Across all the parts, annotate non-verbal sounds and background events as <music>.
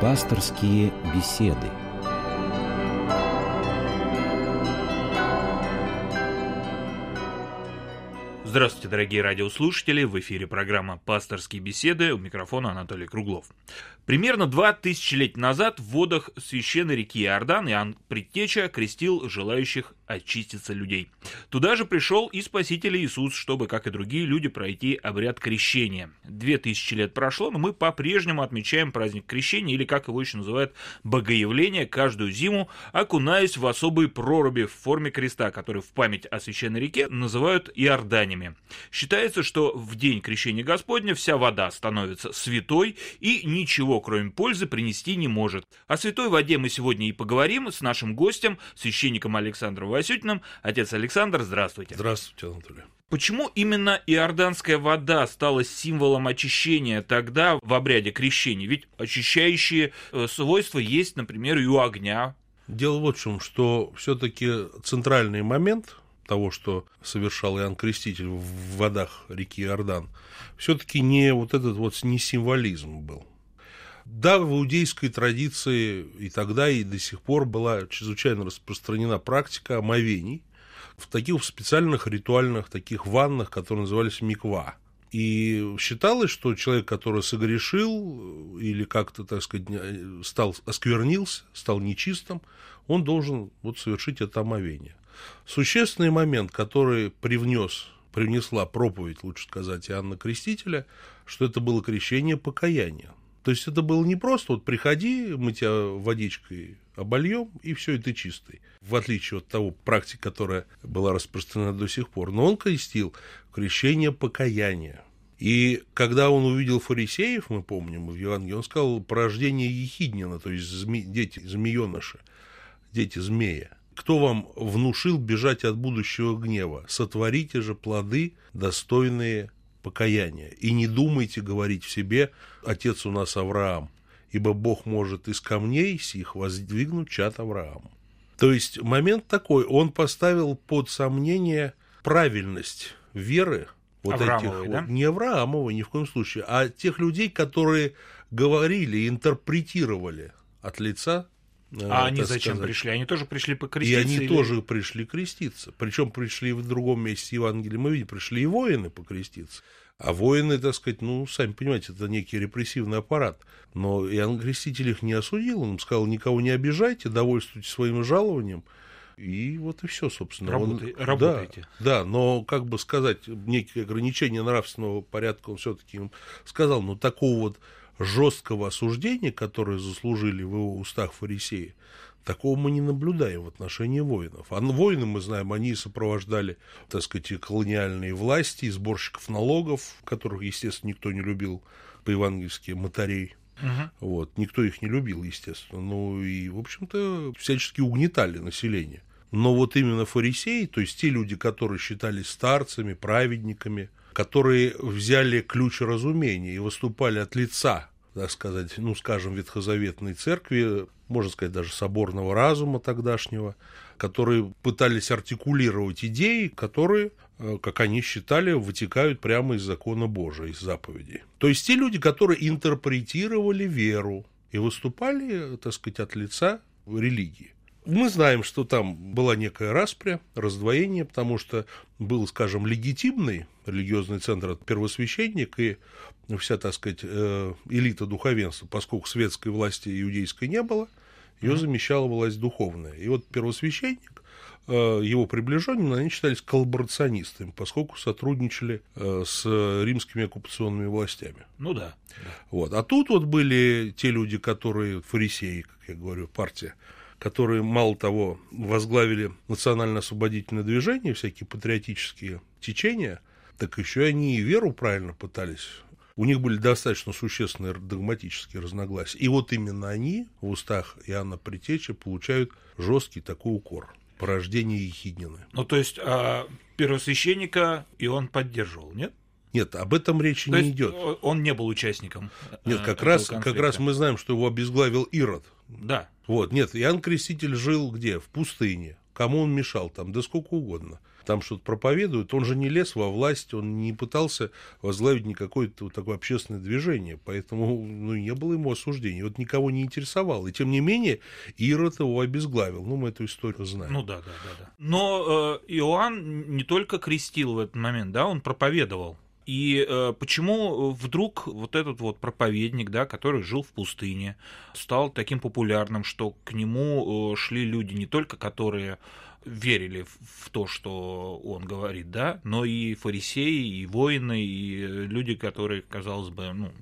Пасторские беседы. Здравствуйте, дорогие радиослушатели! В эфире программа «Пасторские беседы». У микрофона Анатолий Круглов. Примерно два тысячелетия назад в водах священной реки Иордан Иоанн Предтеча крестил желающих очиститься людей. Туда же пришел и Спаситель Иисус, чтобы, как и другие люди, пройти обряд крещения. Две тысячи лет прошло, но мы по-прежнему отмечаем праздник крещения, или, как его еще называют, богоявление, каждую зиму, окунаясь в особые проруби в форме креста, которые в память о священной реке называют Иорданями. Считается, что в день крещения Господня вся вода становится святой и ничего, кроме пользы, принести не может. О святой воде мы сегодня и поговорим с нашим гостем, священником Александром Васютиным. Отец Александр, здравствуйте. Здравствуйте, Анатолий. Почему именно иорданская вода стала символом очищения тогда в обряде крещения? Ведь очищающие э, свойства есть, например, и у огня. Дело вот в чем, что все-таки центральный момент того, что совершал Иоанн Креститель в водах реки Иордан, все-таки не вот этот вот не символизм был. Да, в иудейской традиции и тогда, и до сих пор была чрезвычайно распространена практика омовений в таких специальных ритуальных таких ваннах, которые назывались миква. И считалось, что человек, который согрешил или как-то, так сказать, стал осквернился, стал нечистым, он должен вот совершить это омовение. Существенный момент, который привнес, привнесла проповедь, лучше сказать, Иоанна Крестителя, что это было крещение покаяния. То есть это было не просто вот приходи, мы тебя водичкой обольем, и все, и ты чистый. В отличие от того практики, которая была распространена до сих пор. Но он крестил крещение покаяния. И когда он увидел фарисеев, мы помним в Евангелии, он сказал порождение Ехиднина, то есть зме, дети, змееныши, дети змея. Кто вам внушил бежать от будущего гнева? Сотворите же плоды, достойные покаяния. И не думайте говорить в себе, отец у нас Авраам, ибо Бог может из камней сих воздвигнуть чат Авраама. То есть момент такой, он поставил под сомнение правильность веры вот Авраамовой, этих, да? вот, не Авраамова ни в коем случае, а тех людей, которые говорили, интерпретировали от лица А они зачем сказать. пришли? Они тоже пришли И покреститься? они или- тоже пришли креститься. Причем пришли в другом месте Евангелия, мы видим, пришли и воины покреститься. А воины, так сказать, ну, сами понимаете, это некий репрессивный аппарат. Но Иоанн Креститель их не осудил, он сказал, никого не обижайте, довольствуйтесь своим жалованием. И вот и все, собственно. Он- Работай- да, работайте. Да, но, как бы сказать, некие ограничения нравственного порядка он все-таки им сказал, но такого вот жесткого осуждения, которое заслужили в его устах фарисеи, такого мы не наблюдаем в отношении воинов. А воины, мы знаем, они сопровождали, так сказать, колониальные власти, сборщиков налогов, которых, естественно, никто не любил по-евангельски, мотарей. Мгм. Вот. Никто их не любил, естественно. Ну и, в общем-то, всячески угнетали население. Но вот именно фарисеи, то есть те люди, которые считались старцами, праведниками, которые взяли ключ разумения и выступали от лица, так сказать, ну, скажем, ветхозаветной церкви, можно сказать, даже соборного разума тогдашнего, которые пытались артикулировать идеи, которые, э, как они считали, вытекают прямо из закона Божия, из заповедей. То есть те люди, которые интерпретировали веру и выступали, так сказать, от лица религии. Мы знаем, что там была некая распря, раздвоение, потому что был, скажем, легитимный религиозный центр, первосвященник и вся, так сказать, э, элита духовенства, поскольку светской власти иудейской не было, ее замещала власть духовная. И вот первосвященник, э, его приближенные, они считались коллаборационистами, поскольку сотрудничали э, с римскими оккупационными властями. Ну да. Вот. А тут вот были те люди, которые, фарисеи, как я говорю, партия, которые, мало того, возглавили национально-освободительное движение, всякие патриотические течения, так еще и они и веру правильно пытались. У них были достаточно существенные догматические разногласия. И вот именно они в устах Иоанна Притеча получают жесткий такой укор. Порождение Ехиднины. Ну, то есть, а, первосвященника и он поддерживал, нет? Нет, об этом речи То не идет. он не был участником. Нет, э, как раз, как раз мы знаем, что его обезглавил Ирод. Да. Вот, нет, Иоанн Креститель жил где? В пустыне. Кому он мешал там? Да сколько угодно. там что-то проповедует, он же не лез во власть, он не пытался возглавить никакое вот такое общественное движение, поэтому ну, не было ему осуждения, вот никого не интересовало. И тем не менее Ирод его обезглавил. Ну, мы эту историю знаем. Ну да, да, да. да. Но э, Иоанн не только крестил в этот момент, да, он проповедовал. И э, почему вдруг вот этот вот проповедник, да, который жил в пустыне, стал таким популярным, что к нему э, шли люди не только, которые верили в то, что он говорит, да, но и фарисеи, и воины, и люди, которые, казалось бы, ну,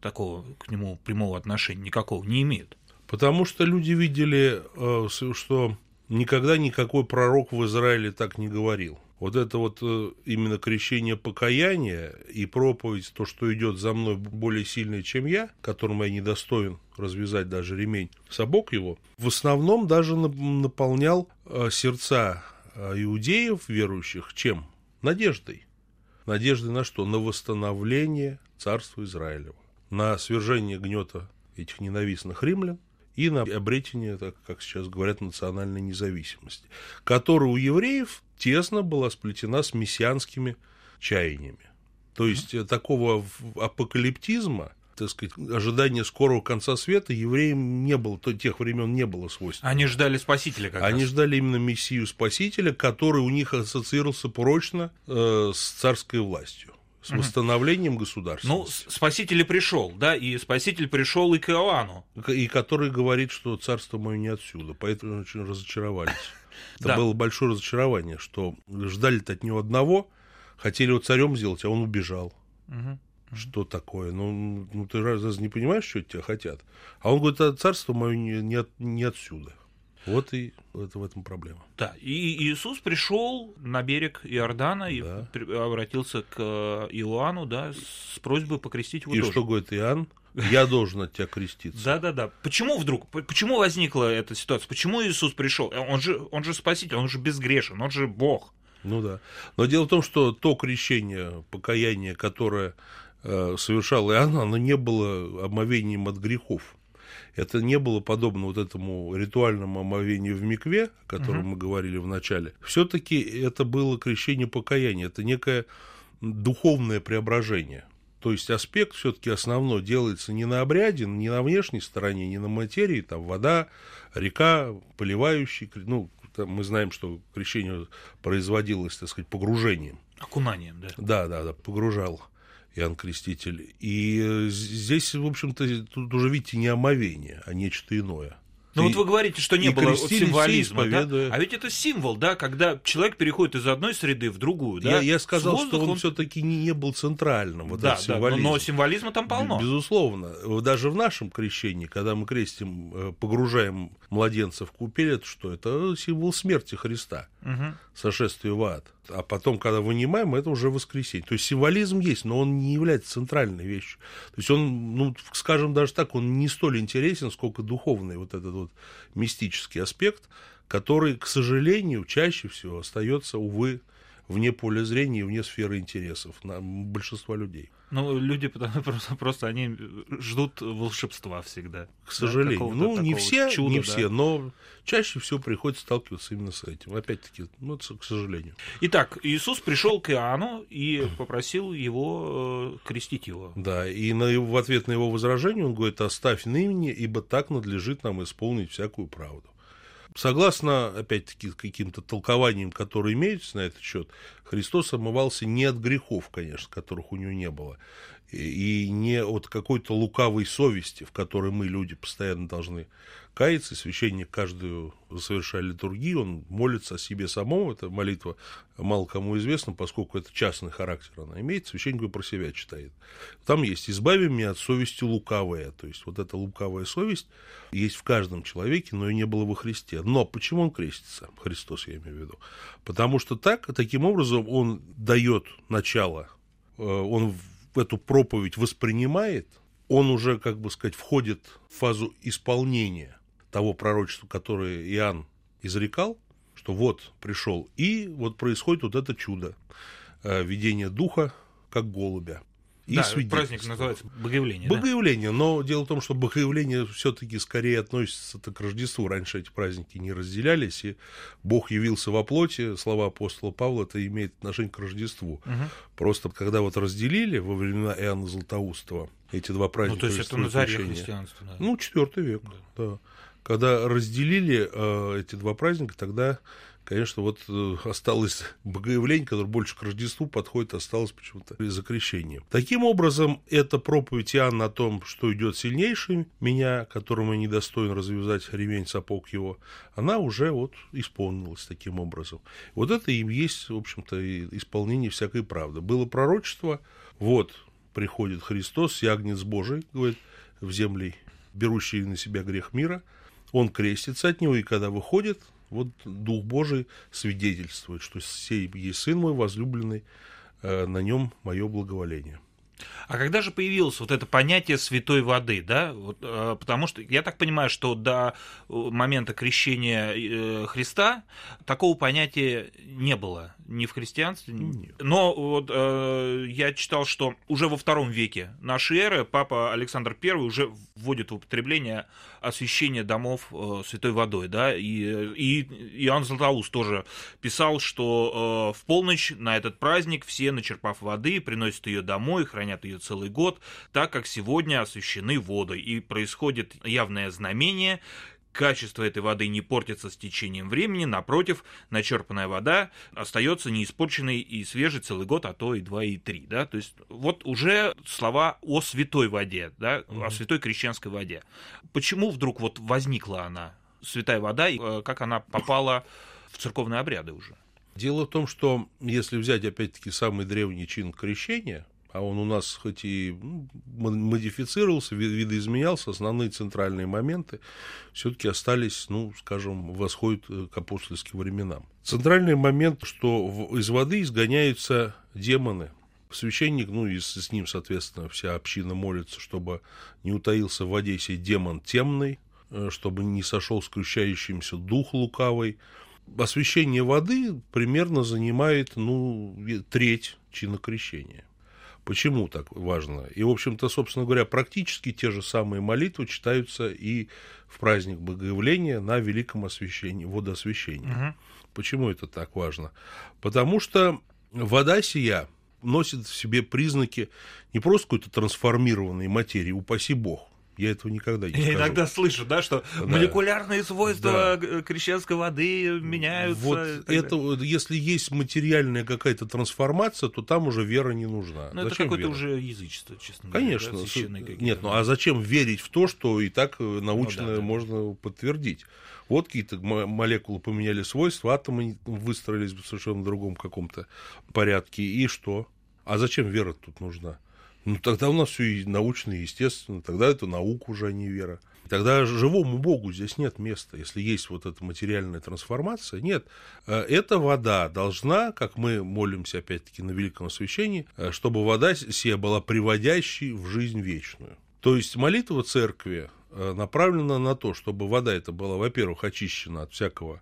такого к нему прямого отношения никакого не имеют. Потому что люди видели, э, что никогда никакой пророк в Израиле так не говорил. Вот это вот э, именно крещение покаяния и проповедь, то, что идет за мной более сильное, чем я, которому я недостоин развязать даже ремень, собок его, в основном даже наполнял э, сердца э, иудеев, верующих, чем? Надеждой. Надеждой на что? На восстановление царства Израилева, на свержение гнета этих ненавистных римлян, и на обретение, так как сейчас говорят, национальной независимости, которая у евреев тесно была сплетена с мессианскими чаяниями. То есть mm-hmm. такого апокалиптизма, так сказать, ожидания скорого конца света евреям не было, то тех времен не было свойственно. Они ждали Спасителя как Они раз. ждали именно Мессию Спасителя, который у них ассоциировался прочно э, с царской властью с восстановлением государства. Ну, Спаситель пришел, да, и Спаситель пришел и к Иоанну. И который говорит, что царство мое не отсюда, поэтому очень разочаровались. Это было большое разочарование, что ждали-то от него одного, хотели его царем сделать, а он убежал. Что такое? Ну, ну ты разве не понимаешь, что от тебя хотят? А он говорит, а царство мое не, не, от, не отсюда. Вот и это в этом проблема. Да, и Иисус пришел на берег Иордана и да. обратился к Иоанну, да, с просьбой покрестить его И тоже. что говорит Иоанн? Я должен от тебя креститься. Да, да, да. Почему вдруг? Почему возникла эта ситуация? Почему Иисус пришел? Он же, он же спаситель, он же безгрешен, он же Бог. Ну да. Но дело в том, что то крещение, покаяние, которое э, совершал Иоанн, оно не было омовением от грехов. Это не было подобно вот этому ритуальному омовению в Микве, о котором угу. мы говорили в начале. Все-таки это было крещение покаяния, это некое духовное преображение. То есть аспект все-таки основной делается не на обряде, не на внешней стороне, не на материи, там вода, река, поливающий, ну, там мы знаем, что крещение производилось, так сказать, погружением. Окунанием, да. Да, да, да, погружал. Иоанн Креститель. И э, здесь, в общем-то, тут уже, видите, не омовение, а нечто иное. Ну вот вы говорите, что не было символизма, да? а ведь это символ, да, когда человек переходит из одной среды в другую, да? Я, я сказал, что он, он... все-таки не, не был центральным, вот да, этот символизм. Да, но, но символизма там полно. Безусловно. Даже в нашем крещении, когда мы крестим, э, погружаем младенца в купель, это что? Это символ смерти Христа, угу. сошествия в ад. А потом, когда вынимаем, это уже воскресенье. То есть символизм есть, но он не является центральной вещью. То есть он, ну, скажем даже так, он не столь интересен, сколько духовный вот этот вот мистический аспект, который, к сожалению, чаще всего остается, увы, вне поля зрения и вне сферы интересов на большинства людей. Ну, люди <laughs> просто, просто они ждут волшебства всегда. К сожалению. Да, ну, не все, чуда, не да. все, но чаще всего приходится сталкиваться именно с этим. Опять-таки, ну, к сожалению. Итак, Иисус пришел к Иоанну и попросил его э, крестить его. Да, и на его, в ответ на его возражение он говорит, оставь ныне, ибо так надлежит нам исполнить всякую правду. Согласно, опять-таки, каким-то толкованиям, которые имеются на этот счет, Христос омывался не от грехов, конечно, которых у него не было, и не от какой-то лукавой совести, в которой мы, люди, постоянно должны кается, священник каждую совершая литургию, он молится о себе самом, эта молитва мало кому известна, поскольку это частный характер она имеет, священник про себя читает. Там есть «избави меня от совести лукавая», то есть вот эта лукавая совесть есть в каждом человеке, но и не было во Христе. Но почему он крестится, Христос я имею в виду? Потому что так, таким образом он дает начало, э, он эту проповедь воспринимает, он уже, как бы сказать, входит в фазу исполнения того пророчества, которое Иоанн изрекал, что вот пришел, и вот происходит вот это чудо, э, видение духа, как голубя. И да, свидетельство. праздник называется Богоявление. да? Богоявление, но дело в том, что Богоявление все-таки скорее относится к Рождеству. Раньше эти праздники не разделялись, и Бог явился во плоти, слова апостола Павла, это имеет отношение к Рождеству. Мгм. Просто когда вот разделили во времена Иоанна Златоустова эти два Ну, праздника то есть это на заре христианства. да. Ну, четвертый век, да. Когда разделили э, эти два праздника, тогда, конечно, вот э, осталось Богоявление, которое больше к Рождеству подходит, осталось почему-то за крещение. Таким образом, эта проповедь Иоанна о том, что идет сильнейший меня, которому недостоин развязать ремень сапог его, она уже вот исполнилась таким образом. Вот это и есть, в общем-то, исполнение всякой правды. Было пророчество, вот приходит Христос, Ягнец Божий, говорит, в земли, берущий на себя грех мира, он крестится от него, и когда выходит, вот Дух Божий свидетельствует, что сей есть Сын мой возлюбленный, э, на нем мое благоволение. А когда же появилось вот это понятие святой воды, да? Вот, э, потому что я так понимаю, что до э, момента крещения э, Христа такого понятия не было ни в христианстве. ни- Нет. Но вот э, я читал, что уже во втором веке нашей эры папа Александр I уже вводит в употребление освящение домов э, святой водой, да, и, и Иоанн Златоуст тоже писал, что э, в полночь на этот праздник все, начерпав воды, приносят ее домой, хранят ее целый год, так как сегодня освящены водой, и происходит явное знамение, Качество этой воды не портится с течением времени, напротив, начерпанная вода остается неиспорченной и свежей целый год, а то и два, и три, да, то есть вот уже слова о святой воде, да, о святой крещенской воде. Почему вдруг вот возникла она, святая вода, и э, как она попала в церковные обряды уже? Дело в том, что если взять опять-таки самый древний чин крещения, а он у нас хоть и ну, модифицировался, ви- видоизменялся, основные центральные моменты все-таки остались, ну, скажем, восходят э, к апостольским временам. Центральный момент, что из воды изгоняются демоны. Священник, ну и с, ним, соответственно, вся община молится, чтобы не утаился в воде сей демон темный, э, чтобы не сошел скрещающимся дух лукавый. Освящение воды примерно занимает, ну, треть чина крещения. Почему так важно? И, в общем-то, собственно говоря, практически те же самые молитвы читаются и в праздник Богоявления на Великом освящении, водоосвящении. Почему это так важно? Потому что вода сия носит в себе признаки не просто какой-то трансформированной материи, упаси бог. Я этого никогда не Я скажу. иногда слышу, да, что Да. молекулярные свойства э, крещенской воды меняются. Вот это, далее. если есть материальная какая-то трансформация, то там уже вера не нужна. Ну, это какое-то уже язычество, честно говоря. Конечно. да. Нет, ну а зачем верить в то, что и так э, научно Ну да, да. можно подтвердить? Вот какие-то мо- молекулы поменяли свойства, атомы выстроились в совершенно другом каком-то порядке. И что? А зачем вера тут нужна? Ну, тогда у нас все и научно, и естественно. Тогда это наука уже, а не вера. Тогда живому Богу здесь нет места. Если есть вот эта материальная трансформация, нет. Э, Эта вода должна, как мы молимся опять-таки на Великом Освящении, э, чтобы вода сия была приводящей в жизнь вечную. То есть молитва церкви э, направлена на то, чтобы вода эта была, во-первых, очищена от всякого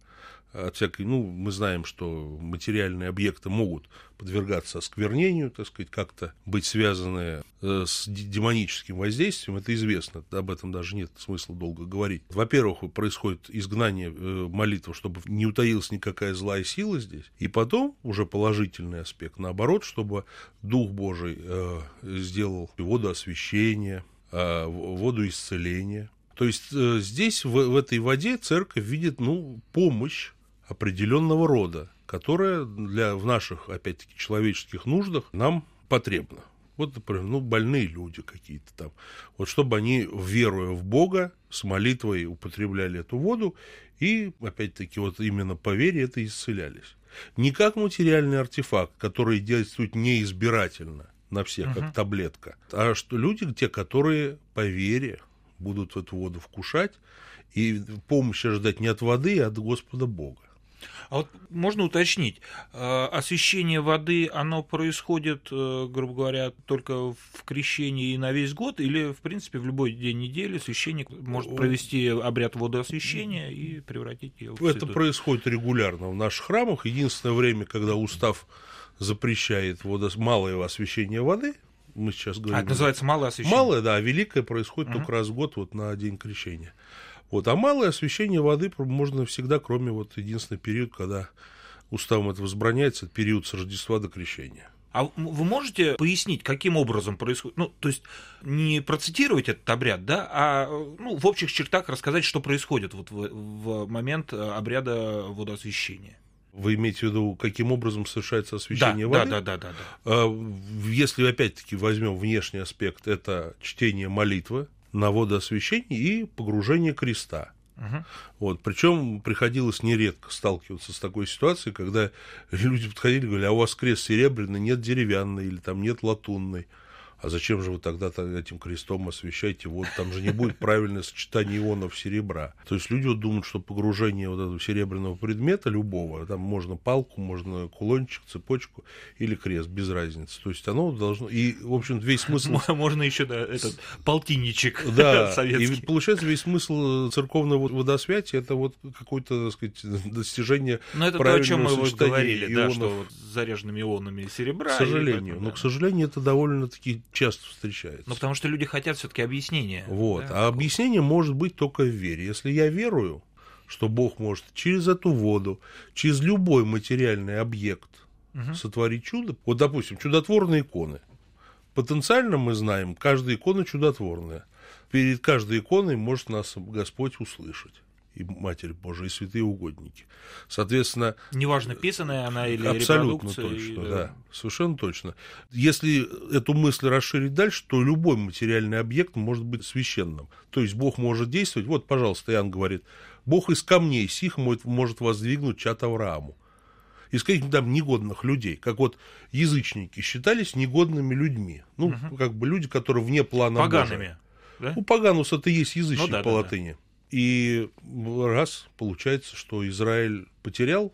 от всякой, ну, мы знаем, что материальные объекты могут подвергаться осквернению, так сказать, как-то быть связаны э, с демоническим воздействием, это известно, об этом даже нет смысла долго говорить. Во-первых, происходит изгнание э, молитвы, чтобы не утаилась никакая злая сила здесь, и потом уже положительный аспект, наоборот, чтобы Дух Божий э, сделал воду освящения, воду исцеления, то есть здесь, в этой воде, церковь видит ну, помощь определенного рода, которая для, в наших, опять-таки, человеческих нуждах нам потребна. Вот, например, ну, больные люди какие-то там. Вот чтобы они, веруя в Бога, с молитвой употребляли эту воду, и, опять-таки, вот именно по вере это исцелялись. Не как материальный артефакт, который действует неизбирательно на всех, как таблетка, а что люди, те, которые по вере будут эту воду вкушать и помощи ждать не от воды, а от Господа Бога. А вот можно уточнить, э, освещение воды, оно происходит, э, грубо говоря, только в крещении и на весь год, или, в принципе, в любой день недели священник может провести обряд водоосвящения и превратить ее в Это происходит регулярно в наших храмах. Единственное время, когда устав запрещает водос... малое освещение воды, мы сейчас говорим... А это называется малое освящение? Малое, да, а великое происходит угу. только раз в год, вот на День Крещения. Вот, а малое освящение воды можно всегда, кроме вот единственный период, когда уставом это возбраняется, это период с Рождества до Крещения. А вы можете пояснить, каким образом происходит, ну, то есть не процитировать этот обряд, да, а ну, в общих чертах рассказать, что происходит вот в, в момент обряда водоосвящения? Вы имеете в виду, каким образом совершается освещение да, воды? Да, да, да, да, да. А, если опять-таки возьмем внешний аспект, это чтение молитвы на водоосвящение и погружение креста. Угу. Вот, причем приходилось нередко сталкиваться с такой ситуацией, когда люди подходили и говорили, а у вас крест серебряный, нет деревянный или там нет латунный а зачем же вы тогда этим крестом освещаете Вот Там же не будет правильное сочетание ионов серебра. То есть люди вот думают, что погружение вот этого серебряного предмета, любого, там можно палку, можно кулончик, цепочку или крест, без разницы. То есть оно должно... И, в общем, весь смысл... Можно еще, да, этот полтинничек <laughs> да, <laughs> советский. И получается, весь смысл церковного водосвятия это вот какое-то, так сказать, <laughs> достижение Но это то, о чем мы вот говорили, ионов. да, что вот с заряженными ионами серебра. К сожалению. Но, к сожалению, это довольно-таки часто встречается. Ну, потому что люди хотят все-таки объяснения. Вот. Да? А объяснение может быть только в вере. Если я верую, что Бог может через эту воду, через любой материальный объект угу. сотворить чудо. Вот, допустим, чудотворные иконы. Потенциально мы знаем, каждая икона чудотворная. Перед каждой иконой может нас Господь услышать и Матерь Божия, и святые угодники. Соответственно... Неважно, писанная она или Абсолютно точно, и... да, совершенно точно. Если эту мысль расширить дальше, то любой материальный объект может быть священным. То есть Бог может действовать. Вот, пожалуйста, Иоанн говорит, Бог из камней сих может воздвигнуть чат Аврааму из каких-то там негодных людей, как вот язычники считались негодными людьми. Ну, угу. как бы люди, которые вне плана Погаными. Божия. Да? У Паганус это и есть язычник ну, да, по да, латыни. Да. И раз получается, что Израиль потерял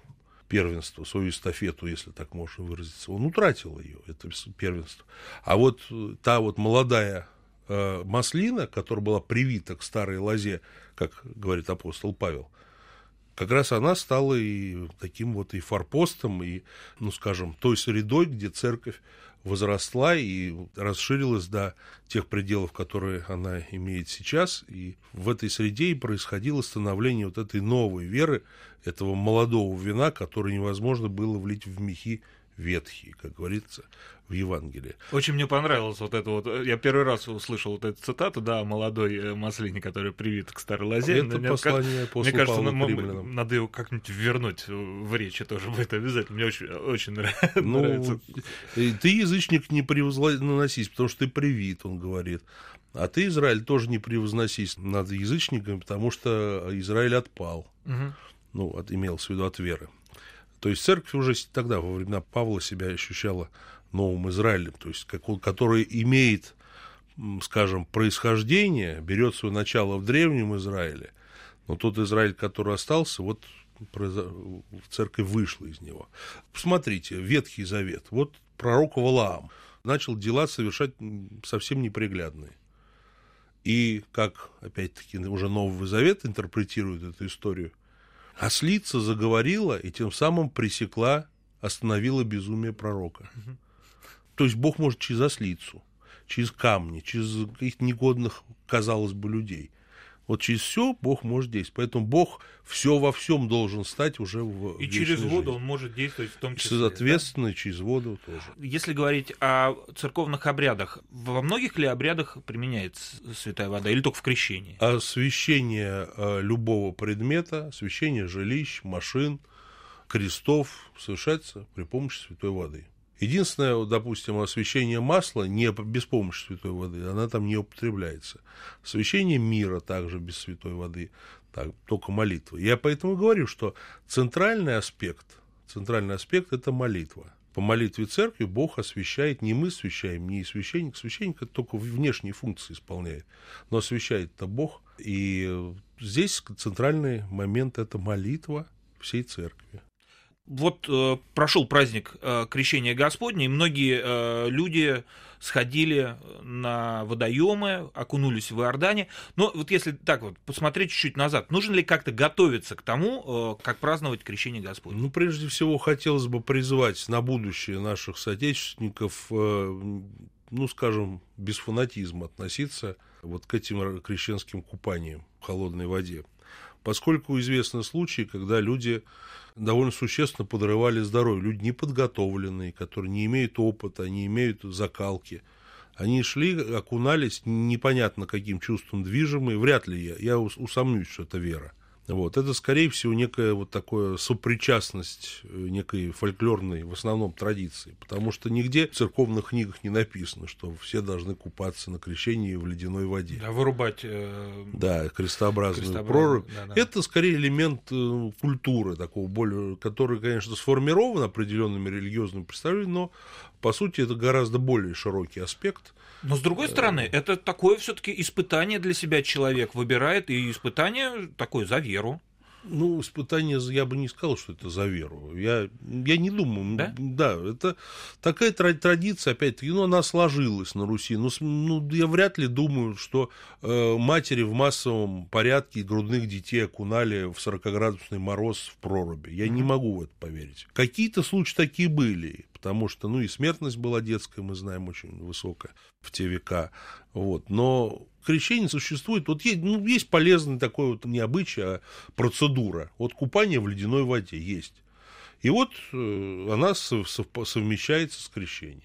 первенство, свою эстафету, если так можно выразиться, он утратил ее, это первенство. А вот та вот молодая э, маслина, которая была привита к старой лозе, как говорит апостол Павел, как раз она стала и таким вот и форпостом, и, ну, скажем, той средой, где церковь возросла и расширилась до тех пределов, которые она имеет сейчас. И в этой среде и происходило становление вот этой новой веры, этого молодого вина, который невозможно было влить в мехи ветхие, как говорится в Евангелии. Очень мне понравилось вот это вот. Я первый раз услышал вот эту цитату, да, о молодой э, маслине, который привит к старой лозе. Это мне, послание Мне кажется, Павла надо его как-нибудь вернуть в речи тоже будет обязательно. Мне очень, очень <laughs> ну, нравится. Ты, язычник, не превозносись, потому что ты привит, он говорит. А ты, Израиль, тоже не превозносись над язычниками, потому что Израиль отпал. Угу. Ну, от, имелось в виду от веры. То есть церковь уже тогда, во времена Павла, себя ощущала новым Израилем, то есть который имеет, скажем, происхождение, берет свое начало в древнем Израиле, но тот Израиль, который остался, вот церковь вышла из него. Посмотрите, Ветхий Завет. Вот пророк Валаам начал дела совершать совсем неприглядные. И как, опять-таки, уже Новый Завет интерпретирует эту историю – Ослица заговорила и тем самым пресекла, остановила безумие пророка. То есть Бог может через ослицу, через камни, через каких-то негодных, казалось бы, людей. Вот через все Бог может действовать. Поэтому Бог все во всем должен стать уже в И через воду жизни. он может действовать в том числе. Соответственно, да? через воду тоже. Если говорить о церковных обрядах, во многих ли обрядах применяется святая вода или только в крещении? Освящение э, любого предмета, освящение жилищ, машин, крестов совершается при помощи святой воды. Единственное, допустим, освещение масла не без помощи святой воды, она там не употребляется. Освещение мира также без святой воды, так, только молитва. Я поэтому говорю, что центральный аспект, центральный аспект – это молитва. По молитве церкви Бог освещает, не мы освещаем, не священник. Священник это только внешние функции исполняет, но освещает это Бог. И здесь центральный момент – это молитва всей церкви вот э, прошел праздник э, Крещения Господня, и многие э, люди сходили на водоемы, окунулись в Иордане. Но вот если так вот посмотреть чуть-чуть назад, нужно ли как-то готовиться к тому, э, как праздновать Крещение Господне? Ну, прежде всего, хотелось бы призвать на будущее наших соотечественников э, ну, скажем, без фанатизма относиться вот к этим крещенским купаниям в холодной воде. Поскольку известны случаи, когда люди довольно существенно подрывали здоровье, люди неподготовленные, которые не имеют опыта, не имеют закалки. Они шли, окунались непонятно каким чувством движимые, вряд ли я, я усомнюсь, что это вера. Вот. Это, скорее всего, некая вот такая сопричастность э, некой фольклорной, в основном, традиции. Потому что нигде в церковных книгах не написано, что все должны купаться на крещении в ледяной воде. Да, вырубать... Э... Да, крестообразную, крестообразную прорубь. Да, да. Это, скорее, элемент э, культуры такого более, который, конечно, сформирован определенными религиозными представлениями, но, по сути, это гораздо более широкий аспект – но с другой стороны, э, это такое все-таки испытание для себя человек выбирает, и испытание такое за веру. Ну, испытание, я бы не сказал, что это за веру. Я, я не думаю. Да? да, это такая традиция, опять-таки, ну, она сложилась на Руси. Но ну, ну, я вряд ли думаю, что э, матери в массовом порядке грудных детей окунали в 40-градусный мороз в проруби. Я mm-hmm. не могу в это поверить. Какие-то случаи такие были потому что, ну, и смертность была детская, мы знаем, очень высокая в те века, вот, но крещение существует, вот есть, ну, есть полезный такой вот не обычай, а процедура, вот купание в ледяной воде есть, и вот э, она совмещается с крещением.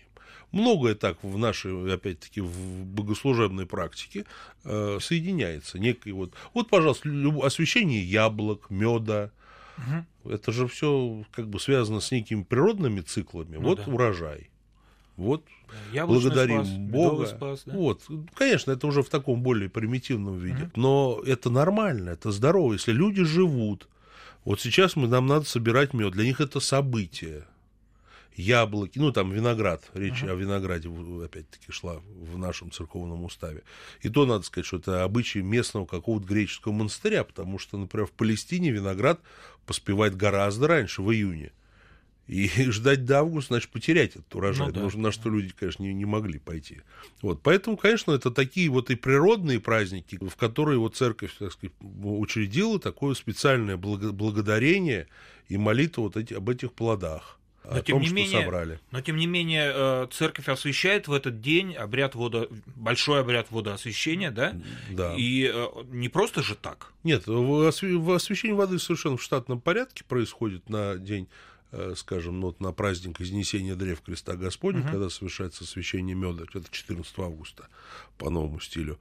Многое так в нашей, опять-таки, в богослужебной практике э, соединяется. Некий вот, вот, пожалуйста, освещение яблок, меда, Угу. Это же все как бы связано с некими природными циклами. Ну, вот да. урожай. Вот Яблочный благодарим спас, Бога. Спас, да? Вот, конечно, это уже в таком более примитивном виде. Угу. Но это нормально, это здорово. Если люди живут, вот сейчас мы, нам надо собирать мед, для них это событие яблоки, ну там виноград, речь uh-huh. о винограде опять-таки шла в нашем церковном уставе. И то надо сказать, что это обычай местного какого-то греческого монастыря, потому что, например, в Палестине виноград поспевает гораздо раньше, в июне. И <laughs> ждать до августа, значит, потерять этот урожай, ну, да. на что люди, конечно, не, не могли пойти. Вот, поэтому, конечно, это такие вот и природные праздники, в которые вот церковь, так сказать, учредила такое специальное благодарение и молитву вот эти, об этих плодах но, о тем том, не что менее, собрали. Но тем не менее э, церковь освещает в этот день обряд вода, большой обряд водоосвящения, да? Да. И э, не просто же так. Нет, освящение воды совершенно в штатном порядке происходит на день скажем, ну, вот на праздник Изнесения древ Креста Господня, угу. когда совершается освящение меда, это 14 августа по новому стилю.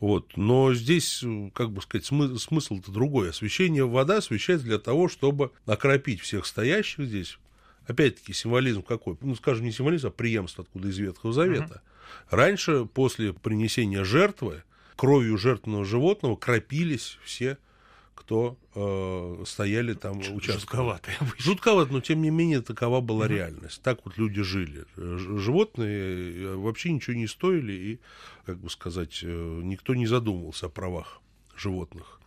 Вот. Но здесь, как бы сказать, смы- смысл-то другой. Освящение вода освещается для того, чтобы окропить всех стоящих здесь, Опять-таки, символизм какой? Ну, скажем, не символизм, а преемство откуда из Ветхого Завета. Угу. Раньше, после принесения жертвы, кровью жертвенного животного кропились все, кто э, стояли там, участвовали. Жутковато. Жутковато, но тем не менее такова была угу. реальность. Так вот люди жили. Животные э, вообще ничего не стоили, и, как бы сказать, э, никто не задумывался о правах животных.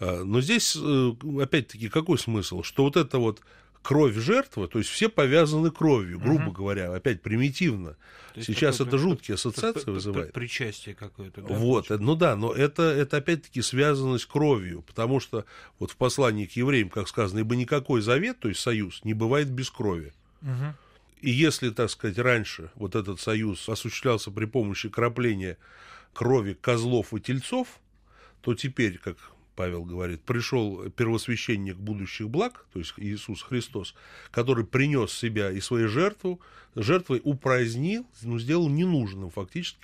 Э, но здесь, опять-таки, какой смысл? Что вот это вот кровь жертвы, то есть все повязаны кровью, грубо угу. говоря, опять примитивно. Сейчас это жуткие ассоциации вызывает. Причастие какое-то. Да, вот, ну да, но это, это опять-таки связано с кровью, потому что вот в послании к евреям, как сказано, ибо никакой завет, то есть союз, не бывает без крови. Угу. И если, так сказать, раньше вот этот союз осуществлялся при помощи крапления крови козлов и тельцов, то теперь, как Павел говорит, пришел первосвященник будущих благ, то есть Иисус Христос, который принес себя и свою жертву, жертвой упразднил, ну, сделал ненужным фактически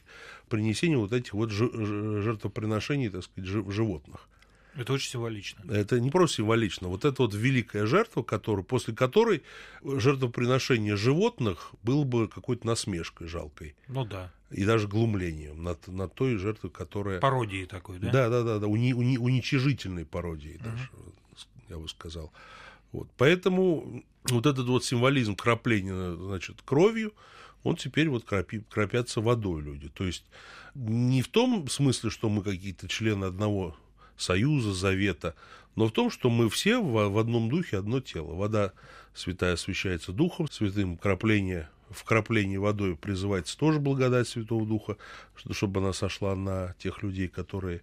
принесение вот этих вот жертвоприношений, так сказать, животных. Это очень символично. Это не просто символично. Вот это вот великая жертва, которую, после которой жертвоприношение животных было бы какой-то насмешкой жалкой. Ну да. И даже глумлением над, над той жертвой, которая... Пародией такой, да? Да, да, да, да уни, уни, уничижительной пародией uh-huh. даже, я бы сказал. Вот. Поэтому вот этот вот символизм крапления, значит, кровью, он теперь вот крапи, кропятся водой люди. То есть не в том смысле, что мы какие-то члены одного союза, завета, но в том, что мы все в, в одном духе одно тело. Вода святая освящается духом святым, крапление в краплении водой призывается тоже благодать Святого Духа, чтобы она сошла на тех людей, которые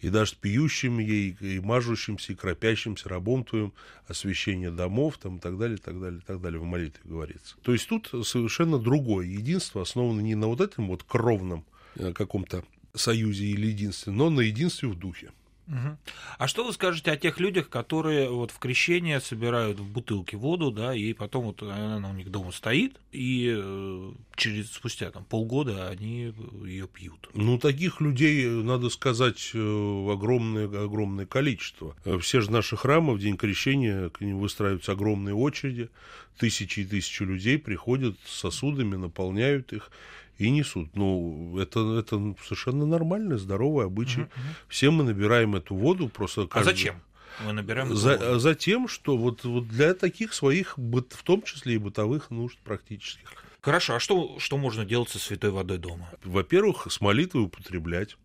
и даже пьющим ей, и мажущимся, и кропящимся рабом твоим, освящение домов, там, и так далее, и так далее, и так далее, в молитве говорится. То есть тут совершенно другое единство, основано не на вот этом вот кровном э, каком-то союзе или единстве, но на единстве в духе. А что вы скажете о тех людях, которые вот в крещение собирают в бутылке воду, да, и потом вот она у них дома стоит, и э, через спустя там полгода они ее пьют? Ну, таких людей, надо сказать, э, огромное, огромное количество. Все же наши храмы в день крещения, к ним выстраиваются огромные очереди, тысячи и тысячи людей приходят с сосудами, наполняют их, и несут. Ну, это, это совершенно нормальный, здоровый обычай. Угу, Все мы набираем эту воду просто... А каждый... А зачем? Мы набираем за, воду? за тем, что вот, вот для таких своих, в том числе и бытовых нужд практических. Хорошо, а что, что можно делать со святой водой дома? Во-первых, с молитвой употреблять.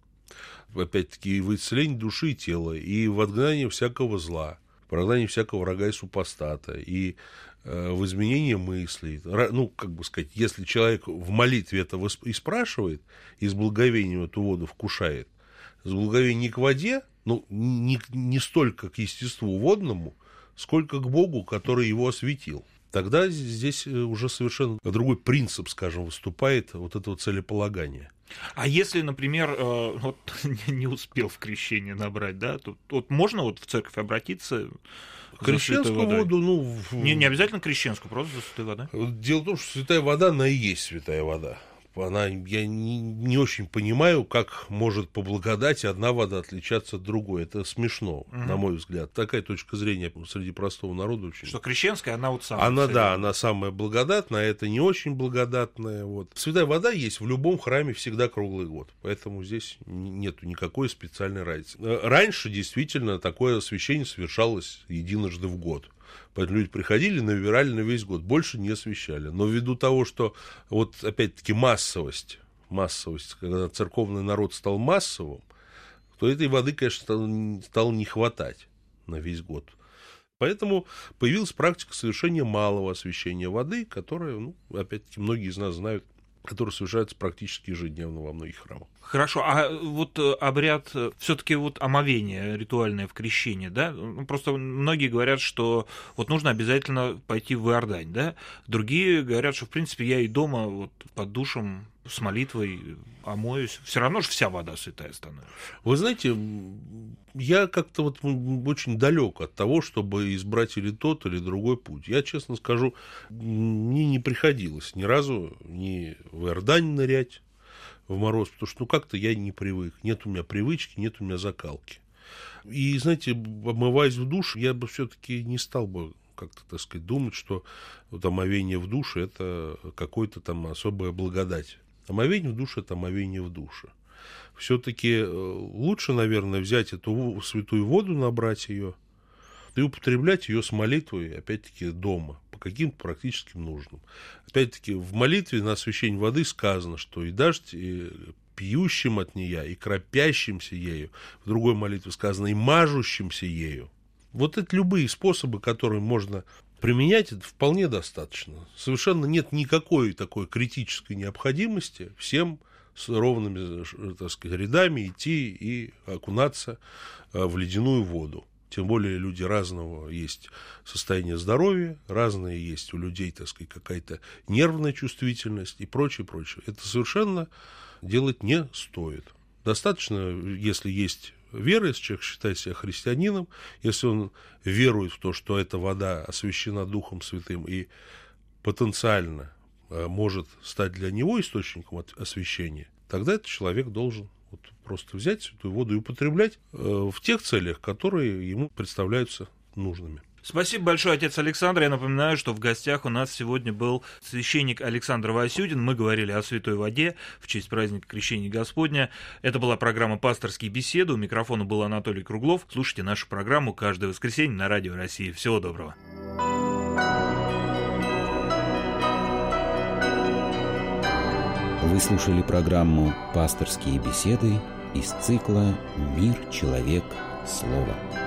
Опять-таки, в исцелении души и тела, и в отгнании всякого зла, в прогнании всякого врага и супостата, и в изменении мыслей. Ну, как бы сказать, если человек в молитве это и спрашивает, и с благовением эту воду вкушает, с благовением не к воде, ну, не, не столько к естеству водному, сколько к Богу, который его осветил. Тогда здесь э, уже совершенно другой принцип, скажем, выступает вот этого целеполагания. А если, например, э, вот <laughs> не успел в крещение набрать, да, то вот можно вот в церковь обратиться Крещенскую воду, ну... Не, не обязательно крещенскую, просто за святой вода. Дело в том, что святая вода, она и есть святая вода она, я не, не очень понимаю, как может по благодати одна вода отличаться от другой. Это смешно, угу. на мой взгляд. Такая точка зрения среди простого народа очень. Что крещенская, она вот самая. Она, да, она самая благодатная, а это не очень благодатная. Вот. Святая вода есть в любом храме всегда круглый год. Поэтому здесь нету никакой специальной разницы. Раньше действительно такое освящение совершалось единожды в год. Поэтому люди приходили, набирали на весь год, больше не освещали. Но ввиду того, что вот опять-таки массовость, массовость, когда церковный народ стал массовым, то этой воды, конечно, стало, не хватать на весь год. Поэтому появилась практика совершения малого освещения воды, которая, ну, опять-таки, многие из нас знают, которая совершается практически ежедневно во многих храмах. Хорошо, а вот э, обряд э, все-таки вот омовение ритуальное в крещении, да? Ну, просто многие говорят, что вот нужно обязательно пойти в Иордань, да? Другие говорят, что в принципе я и дома вот под душем с молитвой омоюсь, все равно же вся вода святая становится. Вы знаете, я как-то вот очень далек от того, чтобы избрать или тот, или другой путь. Я, честно скажу, мне не приходилось ни разу ни в Иордань нырять в мороз, потому что ну как-то я не привык. Нет у меня привычки, нет у меня закалки. И, знаете, обмываясь в душ, я бы все-таки не стал бы как-то, так сказать, думать, что вот омовение в душе – это какой-то там особая благодать. Омовение в душе – это омовение в душе. Все-таки э, лучше, наверное, взять эту святую воду, набрать ее и употреблять ее с молитвой, опять-таки, дома, по каким-то практическим нуждам. Опять-таки, в молитве на освящение воды сказано, что и дождь, и пьющим от нее, и кропящимся ею, в другой молитве сказано, и мажущимся ею. Вот это любые способы, которые можно применять это вполне достаточно. Совершенно нет никакой такой критической необходимости всем с ровными так сказать, рядами идти и окунаться э, в ледяную воду. Тем более люди разного есть состояние здоровья, разные есть у людей, так сказать, какая-то нервная чувствительность и прочее, прочее. Это совершенно делать не стоит. Достаточно, если есть вера, если человек считает себя христианином, если он верует в то, что эта вода освящена Духом Святым и потенциально э, может стать для него источником освящения, тогда этот человек должен вот просто взять святую воду и употреблять э, в тех целях, которые ему представляются нужными. Спасибо большое, отец Александр. Я напоминаю, что в гостях у нас сегодня был священник Александр Васюдин. Мы говорили о святой воде в честь праздника Крещения Господня. Это была программа «Пасторские беседы». У микрофона был Анатолий Круглов. Слушайте нашу программу каждое воскресенье на Радио России. Всего доброго. Вы слушали программу «Пасторские беседы» из цикла «Мир, человек, слово».